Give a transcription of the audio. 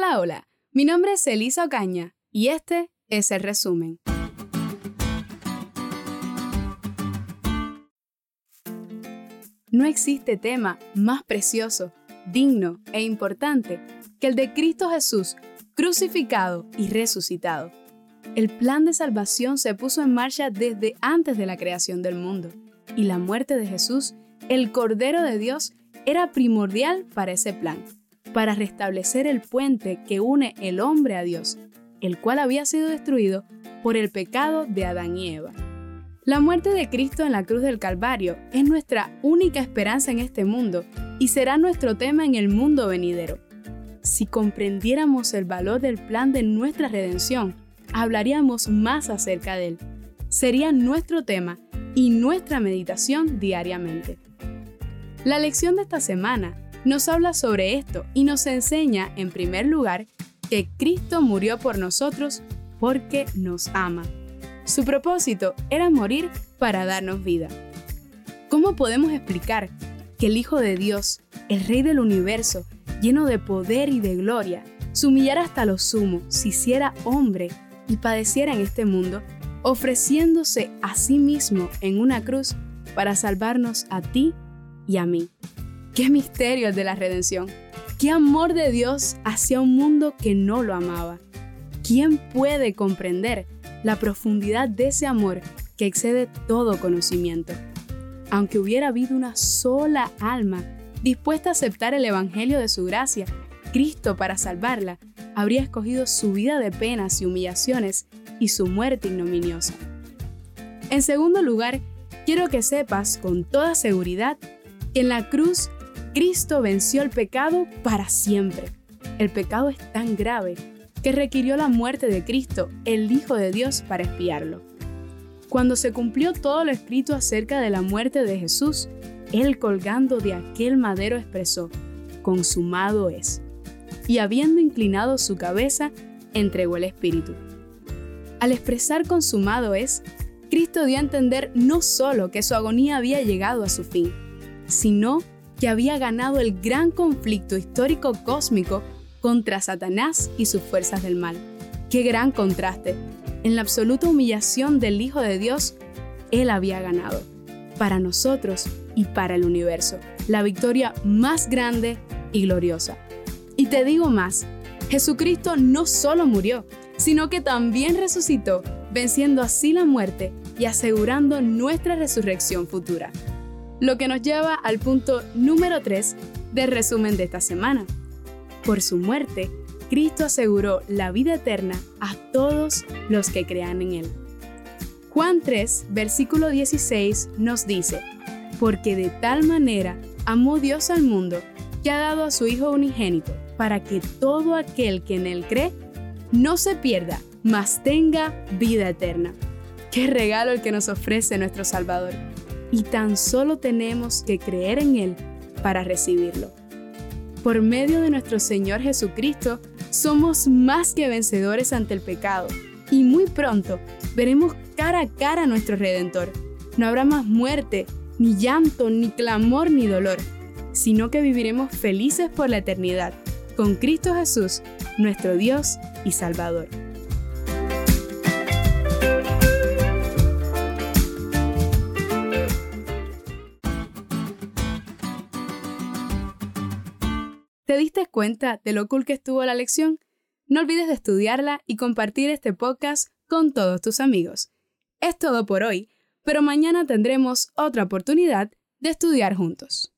Hola, hola. Mi nombre es Elisa Ocaña y este es el resumen. No existe tema más precioso, digno e importante que el de Cristo Jesús crucificado y resucitado. El plan de salvación se puso en marcha desde antes de la creación del mundo, y la muerte de Jesús, el Cordero de Dios, era primordial para ese plan, para restablecer el puente que une el hombre a Dios, el cual había sido destruido por el pecado de Adán y Eva. La muerte de Cristo en la cruz del Calvario es nuestra única esperanza en este mundo y será nuestro tema en el mundo venidero. Si comprendiéramos el valor del plan de nuestra redención, hablaríamos más acerca de él. Sería nuestro tema y nuestra meditación diariamente. La lección de esta semana nos habla sobre esto y nos enseña, en primer lugar, que Cristo murió por nosotros porque nos ama. Su propósito era morir para darnos vida. ¿Cómo podemos explicar que el Hijo de Dios, el Rey del universo, lleno de poder y de gloria, se humillara hasta lo sumo, se hiciera hombre y padeciera en este mundo, ofreciéndose a sí mismo en una cruz para salvarnos a ti y a mí? Qué misterio el de la redención. Qué amor de Dios hacia un mundo que no lo amaba. ¿Quién puede comprender la profundidad de ese amor que excede todo conocimiento? Aunque hubiera habido una sola alma dispuesta a aceptar el Evangelio de su gracia, Cristo para salvarla habría escogido su vida de penas y humillaciones y su muerte ignominiosa. En segundo lugar, quiero que sepas con toda seguridad que en la cruz Cristo venció el pecado para siempre. El pecado es tan grave que requirió la muerte de Cristo, el Hijo de Dios, para expiarlo. Cuando se cumplió todo lo escrito acerca de la muerte de Jesús, Él colgando de aquel madero expresó, consumado es. Y habiendo inclinado su cabeza, entregó el Espíritu. Al expresar consumado es, Cristo dio a entender no solo que su agonía había llegado a su fin, sino que había ganado el gran conflicto histórico cósmico contra Satanás y sus fuerzas del mal. ¡Qué gran contraste! En la absoluta humillación del Hijo de Dios, Él había ganado. Para nosotros y para el universo, la victoria más grande y gloriosa. Y te digo más, Jesucristo no solo murió, sino que también resucitó, venciendo así la muerte y asegurando nuestra resurrección futura. Lo que nos lleva al punto número 3 del resumen de esta semana. Por su muerte, Cristo aseguró la vida eterna a todos los que crean en Él. Juan 3, versículo 16 nos dice, porque de tal manera amó Dios al mundo que ha dado a su Hijo unigénito, para que todo aquel que en Él cree no se pierda, mas tenga vida eterna. Qué regalo el que nos ofrece nuestro Salvador y tan solo tenemos que creer en Él para recibirlo. Por medio de nuestro Señor Jesucristo, somos más que vencedores ante el pecado y muy pronto veremos cara a cara a nuestro Redentor. No habrá más muerte, ni llanto, ni clamor, ni dolor, sino que viviremos felices por la eternidad, con Cristo Jesús, nuestro Dios y Salvador. ¿Te diste cuenta de lo cool que estuvo la lección? No olvides de estudiarla y compartir este podcast con todos tus amigos. Es todo por hoy, pero mañana tendremos otra oportunidad de estudiar juntos.